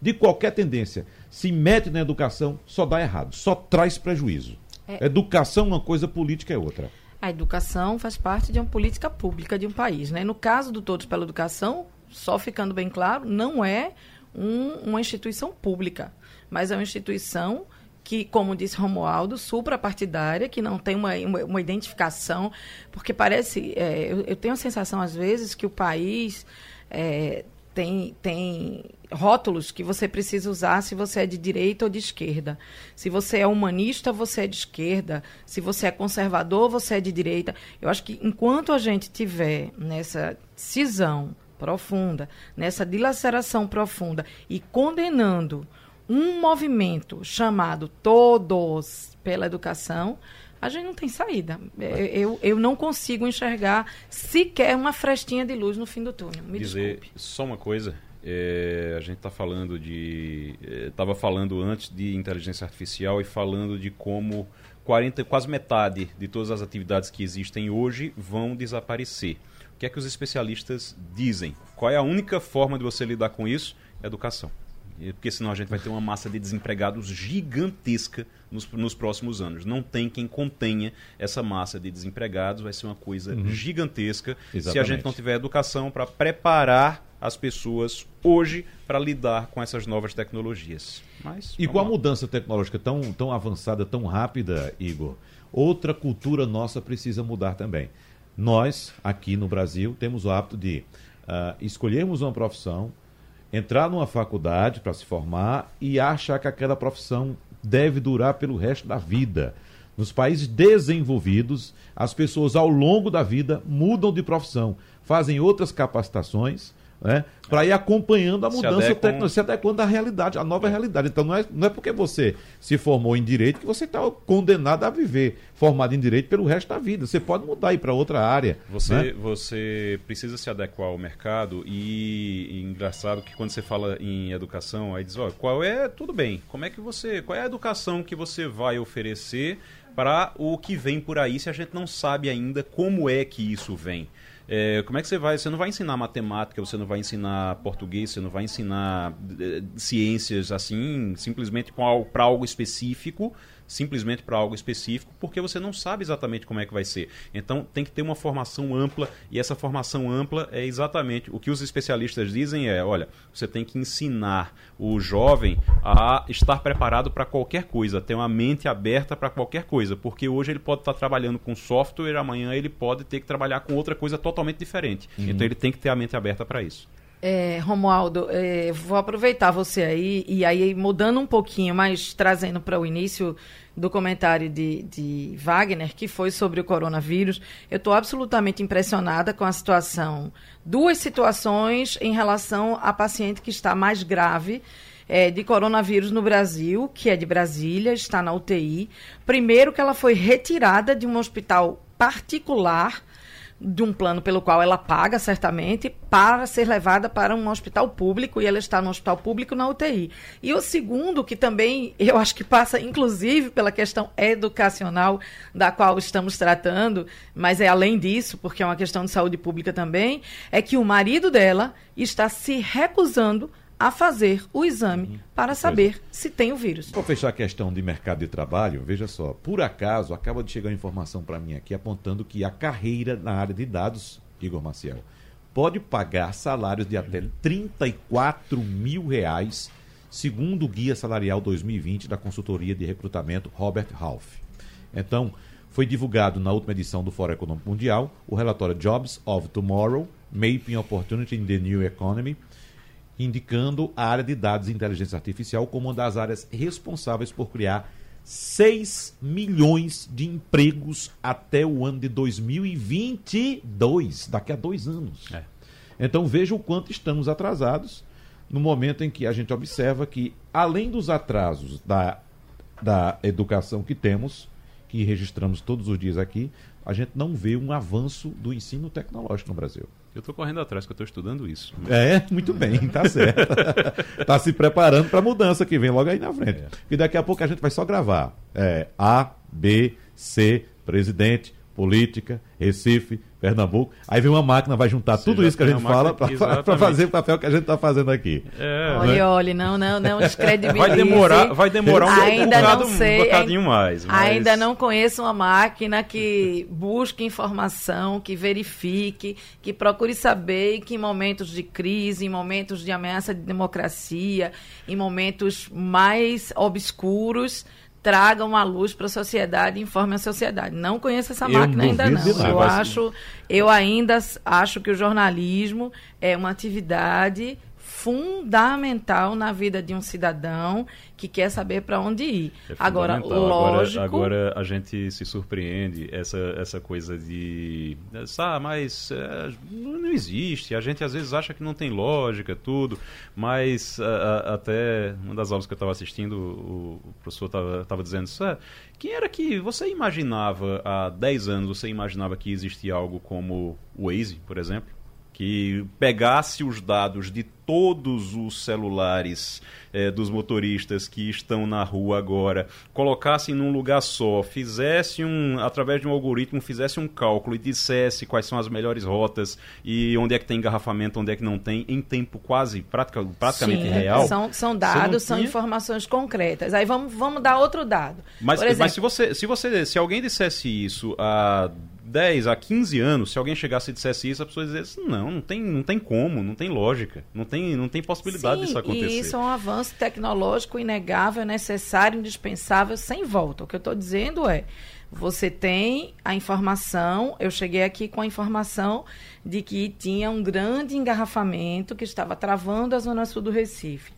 de qualquer tendência, se mete na educação, só dá errado, só traz prejuízo. É. Educação é uma coisa, política é outra. A educação faz parte de uma política pública de um país. Né? No caso do Todos pela Educação, só ficando bem claro, não é um, uma instituição pública, mas é uma instituição que, como disse Romualdo, suprapartidária, que não tem uma, uma, uma identificação, porque parece, é, eu, eu, tenho a sensação às vezes que o país é, tem, tem rótulos que você precisa usar se você é de direita ou de esquerda. Se você é humanista, você é de esquerda. Se você é conservador, você é de direita. Eu acho que enquanto a gente tiver nessa cisão profunda, nessa dilaceração profunda e condenando um movimento chamado Todos pela Educação, a gente não tem saída. É, eu, eu não consigo enxergar sequer uma frestinha de luz no fim do túnel. Me Dizer desculpe. só uma coisa. É, a gente está falando de. Estava é, falando antes de inteligência artificial e falando de como 40, quase metade de todas as atividades que existem hoje vão desaparecer. O que é que os especialistas dizem? Qual é a única forma de você lidar com isso? Educação. Porque senão a gente vai ter uma massa de desempregados gigantesca nos, nos próximos anos. Não tem quem contenha essa massa de desempregados, vai ser uma coisa uhum. gigantesca Exatamente. se a gente não tiver educação para preparar as pessoas hoje para lidar com essas novas tecnologias. Mas, e com lá. a mudança tecnológica tão, tão avançada, tão rápida, Igor, outra cultura nossa precisa mudar também. Nós, aqui no Brasil, temos o hábito de uh, escolhermos uma profissão, entrar numa faculdade para se formar e achar que aquela profissão deve durar pelo resto da vida. Nos países desenvolvidos, as pessoas ao longo da vida mudam de profissão, fazem outras capacitações né? para ir acompanhando a mudança tecnológica, se adequando à realidade, à nova é. realidade. Então não é, não é porque você se formou em direito que você está condenado a viver formado em direito pelo resto da vida. Você pode mudar e para outra área. Você, né? você precisa se adequar ao mercado e, e, engraçado que quando você fala em educação, aí diz, ó, qual é, tudo bem, como é que você, qual é a educação que você vai oferecer para o que vem por aí se a gente não sabe ainda como é que isso vem? É, como é que você vai? Você não vai ensinar matemática, você não vai ensinar português, você não vai ensinar é, ciências assim, simplesmente para algo específico simplesmente para algo específico, porque você não sabe exatamente como é que vai ser. Então tem que ter uma formação ampla e essa formação ampla é exatamente o que os especialistas dizem é, olha, você tem que ensinar o jovem a estar preparado para qualquer coisa, ter uma mente aberta para qualquer coisa, porque hoje ele pode estar trabalhando com software, amanhã ele pode ter que trabalhar com outra coisa totalmente diferente. Uhum. Então ele tem que ter a mente aberta para isso. É, Romualdo, é, vou aproveitar você aí, e aí mudando um pouquinho, mas trazendo para o início do comentário de, de Wagner, que foi sobre o coronavírus, eu estou absolutamente impressionada com a situação. Duas situações em relação a paciente que está mais grave. É, de coronavírus no Brasil, que é de Brasília, está na UTI. Primeiro, que ela foi retirada de um hospital particular de um plano pelo qual ela paga, certamente, para ser levada para um hospital público e ela está no hospital público na UTI. E o segundo, que também eu acho que passa, inclusive, pela questão educacional da qual estamos tratando, mas é além disso, porque é uma questão de saúde pública também, é que o marido dela está se recusando a fazer o exame uhum. para saber é. se tem o vírus. Para fechar a questão de mercado de trabalho, veja só, por acaso acaba de chegar informação para mim aqui apontando que a carreira na área de dados, Igor Maciel, pode pagar salários de até 34 mil reais, segundo o Guia Salarial 2020 da consultoria de recrutamento Robert Half. Então, foi divulgado na última edição do Fórum Econômico Mundial o relatório Jobs of Tomorrow, Mapping Opportunity in the New Economy, indicando a área de dados e inteligência artificial como uma das áreas responsáveis por criar 6 milhões de empregos até o ano de 2022, daqui a dois anos. É. Então veja o quanto estamos atrasados no momento em que a gente observa que, além dos atrasos da, da educação que temos, que registramos todos os dias aqui, a gente não vê um avanço do ensino tecnológico no Brasil. Eu estou correndo atrás, que eu estou estudando isso. É, muito bem, tá certo. tá se preparando para a mudança que vem logo aí na frente. É. E daqui a pouco a gente vai só gravar. É, a, B, C, presidente, política, Recife, Pernambuco. Aí vem uma máquina, vai juntar Você tudo isso que a gente fala para fazer o papel que a gente está fazendo aqui. É, olha, né? olha, não, não, não descredibilize. Vai demorar, vai demorar um, ainda bocado, não sei, um bocadinho mais. Mas... Ainda não conheço uma máquina que busque informação, que verifique, que procure saber que em momentos de crise, em momentos de ameaça de democracia, em momentos mais obscuros, tragam a luz para a sociedade e informem a sociedade. Não conheço essa máquina ainda não. Eu acho, eu ainda acho que o jornalismo é uma atividade fundamental na vida de um cidadão que quer saber para onde ir. É agora, lógico. Agora, agora, a gente se surpreende essa, essa coisa de. Ah, mas é, não existe. A gente às vezes acha que não tem lógica, tudo. Mas a, a, até uma das aulas que eu estava assistindo, o, o professor estava dizendo isso. É, quem era que você imaginava há 10 anos, você imaginava que existia algo como o Waze, por exemplo? Que pegasse os dados de todos os celulares é, dos motoristas que estão na rua agora, colocasse num lugar só, fizesse um, através de um algoritmo, fizesse um cálculo e dissesse quais são as melhores rotas e onde é que tem engarrafamento, onde é que não tem, em tempo quase pratica, praticamente Sim, real. São, são dados, são tinha... informações concretas. Aí vamos, vamos dar outro dado. Mas, exemplo, mas se você, se você, se alguém dissesse isso a 10 a 15 anos, se alguém chegasse e dissesse isso, a pessoa dizia não, não tem, não tem como, não tem lógica, não tem, não tem possibilidade Sim, disso acontecer. E isso é um avanço tecnológico inegável, necessário, indispensável, sem volta. O que eu estou dizendo é, você tem a informação, eu cheguei aqui com a informação de que tinha um grande engarrafamento que estava travando a zona sul do Recife.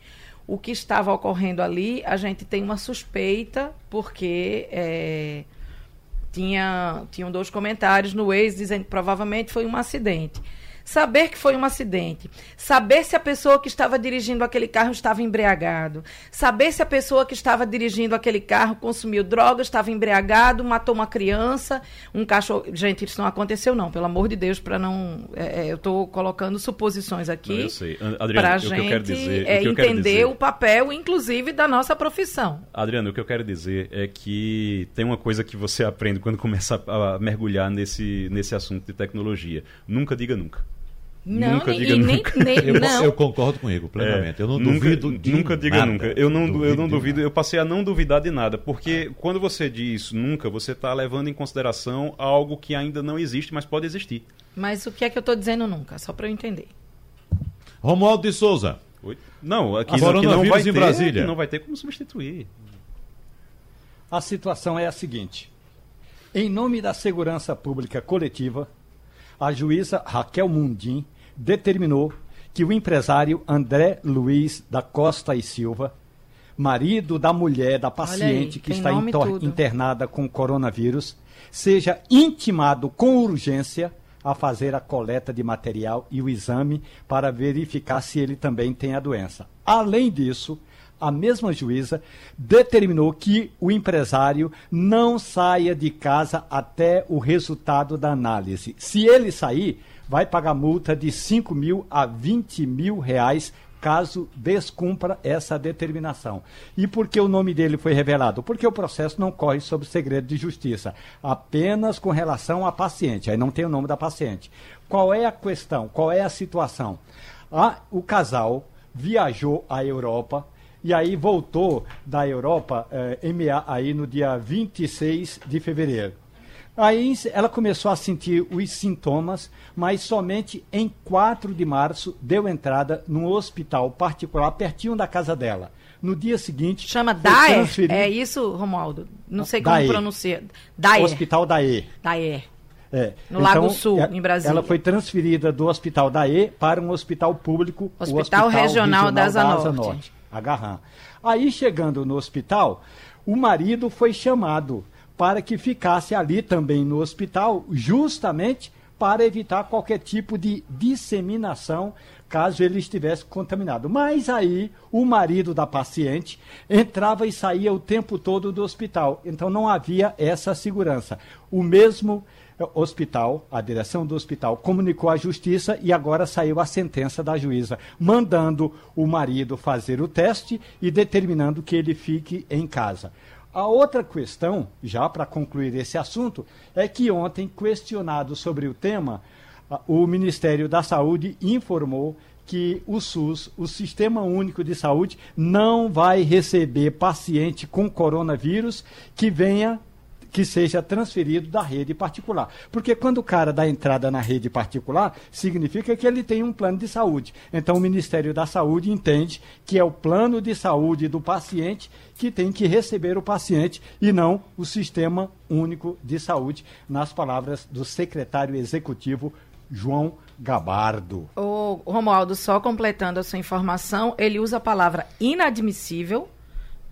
O que estava ocorrendo ali, a gente tem uma suspeita, porque... É, tinha, tinham dois comentários no ex dizendo que provavelmente foi um acidente. Saber que foi um acidente, saber se a pessoa que estava dirigindo aquele carro estava embriagado, saber se a pessoa que estava dirigindo aquele carro consumiu drogas, estava embriagado, matou uma criança, um cachorro. Gente, isso não aconteceu, não, pelo amor de Deus, para não. É, é eu estou colocando suposições aqui para a gente dizer, é, entender dizer... o papel, inclusive, da nossa profissão. Adriano, o que eu quero dizer é que tem uma coisa que você aprende quando começa a mergulhar nesse, nesse assunto de tecnologia. Nunca diga nunca. Não, nunca diga nunca. Nem, eu, não. eu, concordo com ele plenamente. É, eu não nunca, duvido de Nunca diga nada. nunca. Eu não, duvido eu não duvido. Eu passei a não duvidar de nada. Porque quando você diz nunca, você está levando em consideração algo que ainda não existe, mas pode existir. Mas o que é que eu estou dizendo nunca? Só para eu entender. Romualdo de Souza. Oi? Não, aqui, aqui não vai ter, Brasília. não vai ter como substituir. A situação é a seguinte. Em nome da segurança pública coletiva, a juíza Raquel Mundim determinou que o empresário André Luiz da Costa e Silva, marido da mulher da paciente aí, que está internada com coronavírus, seja intimado com urgência a fazer a coleta de material e o exame para verificar se ele também tem a doença. Além disso, a mesma juíza determinou que o empresário não saia de casa até o resultado da análise. Se ele sair, vai pagar multa de 5 mil a 20 mil reais caso descumpra essa determinação. E por que o nome dele foi revelado? Porque o processo não corre sob segredo de justiça, apenas com relação à paciente. Aí não tem o nome da paciente. Qual é a questão? Qual é a situação? Ah, o casal viajou à Europa e aí voltou da Europa eh, aí no dia 26 de fevereiro. Aí ela começou a sentir os sintomas, mas somente em 4 de março deu entrada num hospital particular pertinho da casa dela. No dia seguinte. Chama DAE? É isso, Romualdo? Não sei como Daer. pronuncia. DAE. Hospital DAE. DAE. É. No então, Lago Sul, é, em Brasília. Ela foi transferida do Hospital DAE para um hospital público, Hospital, o Hospital Regional, Regional da Asa Norte. Norte, Agarram. Aí, chegando no hospital, o marido foi chamado para que ficasse ali também no hospital, justamente para evitar qualquer tipo de disseminação caso ele estivesse contaminado. Mas aí o marido da paciente entrava e saía o tempo todo do hospital, então não havia essa segurança. O mesmo hospital, a direção do hospital comunicou à justiça e agora saiu a sentença da juíza, mandando o marido fazer o teste e determinando que ele fique em casa. A outra questão, já para concluir esse assunto, é que ontem, questionado sobre o tema, o Ministério da Saúde informou que o SUS, o Sistema Único de Saúde, não vai receber paciente com coronavírus que venha que seja transferido da rede particular. Porque quando o cara dá entrada na rede particular, significa que ele tem um plano de saúde. Então o Ministério da Saúde entende que é o plano de saúde do paciente que tem que receber o paciente e não o Sistema Único de Saúde, nas palavras do secretário executivo João Gabardo. O Romualdo, só completando a sua informação, ele usa a palavra inadmissível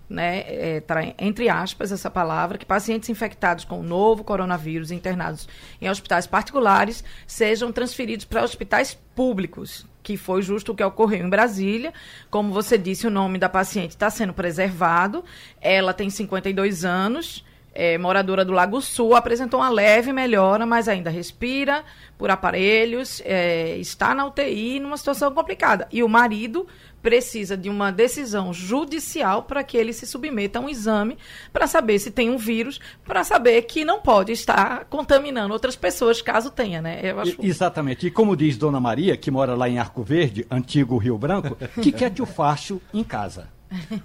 né, é, entre aspas, essa palavra, que pacientes infectados com o novo coronavírus internados em hospitais particulares sejam transferidos para hospitais públicos, que foi justo o que ocorreu em Brasília. Como você disse, o nome da paciente está sendo preservado. Ela tem 52 anos, é, moradora do Lago Sul, apresentou uma leve melhora, mas ainda respira por aparelhos, é, está na UTI numa situação complicada. E o marido precisa de uma decisão judicial para que ele se submeta a um exame para saber se tem um vírus, para saber que não pode estar contaminando outras pessoas caso tenha, né? Acho... Exatamente. E como diz Dona Maria, que mora lá em Arco Verde, antigo Rio Branco, que quer que eu faço em casa.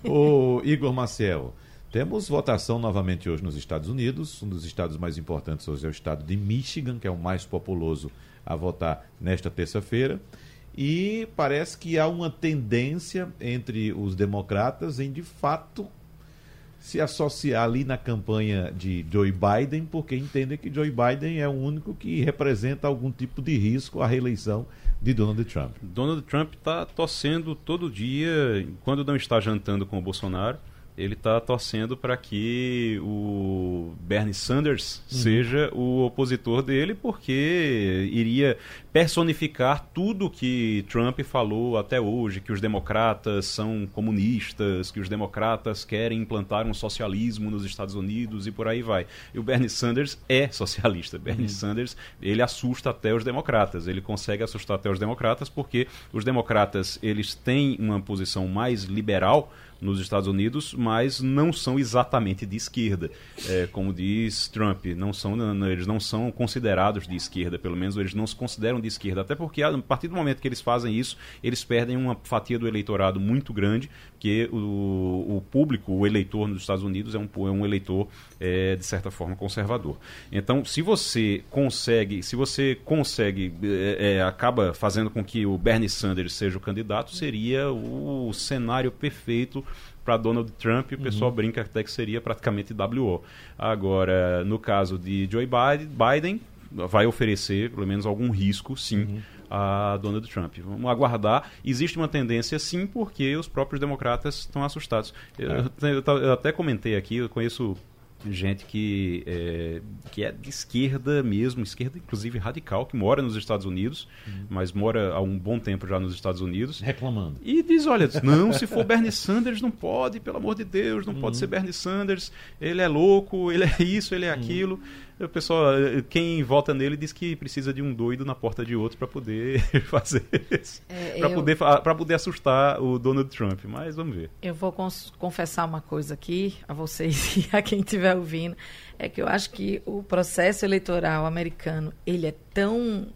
Ô, Igor Marcel, temos votação novamente hoje nos Estados Unidos. Um dos estados mais importantes hoje é o estado de Michigan, que é o mais populoso a votar nesta terça-feira. E parece que há uma tendência entre os democratas em, de fato, se associar ali na campanha de Joe Biden, porque entendem que Joe Biden é o único que representa algum tipo de risco à reeleição de Donald Trump. Donald Trump está torcendo todo dia, quando não está jantando com o Bolsonaro, ele está torcendo para que o Bernie Sanders uhum. seja o opositor dele, porque iria personificar tudo que Trump falou até hoje, que os democratas são comunistas, que os democratas querem implantar um socialismo nos Estados Unidos e por aí vai. E o Bernie Sanders é socialista. Bernie uhum. Sanders, ele assusta até os democratas. Ele consegue assustar até os democratas porque os democratas, eles têm uma posição mais liberal nos Estados Unidos, mas não são exatamente de esquerda, é, como diz Trump. Não são, não, eles não são considerados de esquerda, pelo menos eles não se consideram de esquerda, até porque a partir do momento que eles fazem isso, eles perdem uma fatia do eleitorado muito grande, que o, o público, o eleitor nos Estados Unidos é um, é um eleitor é, de certa forma conservador. Então, se você consegue, se você consegue, é, é acaba fazendo com que o Bernie Sanders seja o candidato, seria o cenário perfeito para Donald Trump, o pessoal uhum. brinca até que seria praticamente WO. Agora, no caso de Joe Biden, vai oferecer pelo menos algum risco, sim, uhum. A Donald Trump. Vamos aguardar. Existe uma tendência, sim, porque os próprios democratas estão assustados. Eu, é. eu, eu até comentei aqui, eu conheço gente que é, que é de esquerda mesmo, esquerda inclusive radical, que mora nos Estados Unidos, uhum. mas mora há um bom tempo já nos Estados Unidos. Reclamando. E diz, olha, não, se for Bernie Sanders não pode, pelo amor de Deus, não uhum. pode ser Bernie Sanders, ele é louco, ele é isso, ele é uhum. O pessoal, quem vota nele diz que precisa de um doido na porta de outro para poder fazer isso. É, para eu... poder, poder assustar o Donald Trump. Mas vamos ver. Eu vou confessar uma coisa aqui a vocês e a quem estiver ouvindo. É que eu acho que o processo eleitoral americano, ele é tão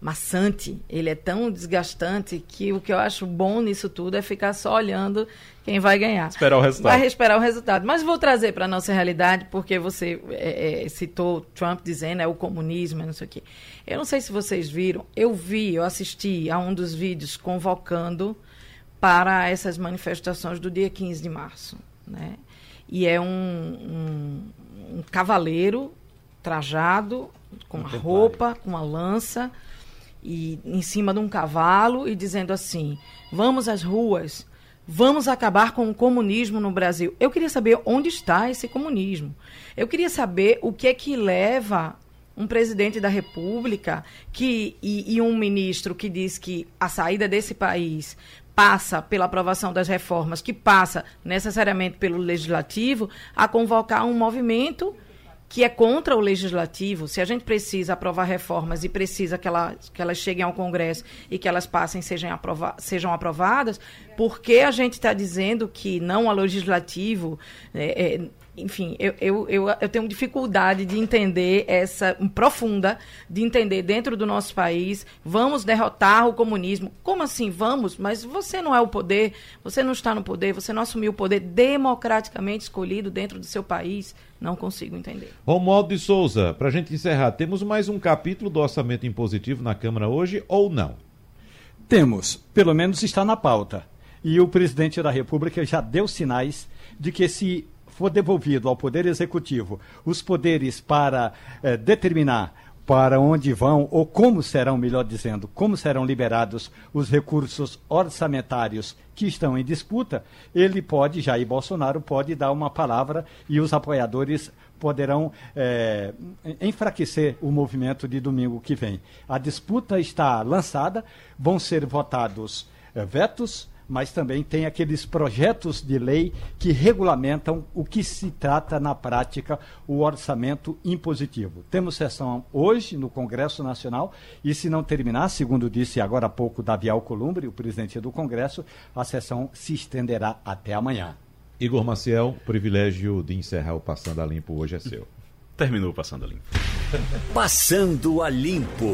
maçante, ele é tão desgastante que o que eu acho bom nisso tudo é ficar só olhando quem vai ganhar. Esperar o resultado. Vai esperar o resultado. Mas vou trazer para a nossa realidade, porque você é, é, citou Trump dizendo é o comunismo, não sei o quê. Eu não sei se vocês viram, eu vi, eu assisti a um dos vídeos convocando para essas manifestações do dia 15 de março. Né? E é um, um, um cavaleiro trajado, com uma roupa, com uma lança, e em cima de um cavalo e dizendo assim: vamos às ruas, vamos acabar com o comunismo no Brasil. Eu queria saber onde está esse comunismo. Eu queria saber o que é que leva um presidente da República que, e, e um ministro que diz que a saída desse país passa pela aprovação das reformas, que passa necessariamente pelo legislativo, a convocar um movimento que é contra o legislativo, se a gente precisa aprovar reformas e precisa que, ela, que elas cheguem ao Congresso e que elas passem sejam, aprova sejam aprovadas, por que a gente está dizendo que não ao legislativo? É, é, enfim, eu, eu, eu, eu, tenho dificuldade de entender essa profunda, de entender dentro do nosso país, vamos derrotar o comunismo. Como assim vamos? Mas você não é o poder, você não está no poder, você não assumiu o poder democraticamente escolhido dentro do seu país. Não consigo entender. Romualdo de Souza, para a gente encerrar, temos mais um capítulo do orçamento impositivo na Câmara hoje ou não? Temos, pelo menos está na pauta. E o presidente da República já deu sinais de que se for devolvido ao Poder Executivo os poderes para eh, determinar para onde vão, ou como serão, melhor dizendo, como serão liberados os recursos orçamentários que estão em disputa, ele pode, Jair Bolsonaro pode dar uma palavra e os apoiadores poderão é, enfraquecer o movimento de domingo que vem. A disputa está lançada, vão ser votados é, vetos, mas também tem aqueles projetos de lei que regulamentam o que se trata na prática o orçamento impositivo. Temos sessão hoje no Congresso Nacional e se não terminar, segundo disse agora há pouco Davi Alcolumbre, o presidente do Congresso, a sessão se estenderá até amanhã. Igor Maciel, o privilégio de encerrar o Passando a Limpo hoje é seu. Terminou Passando a Limpo. Passando a Limpo.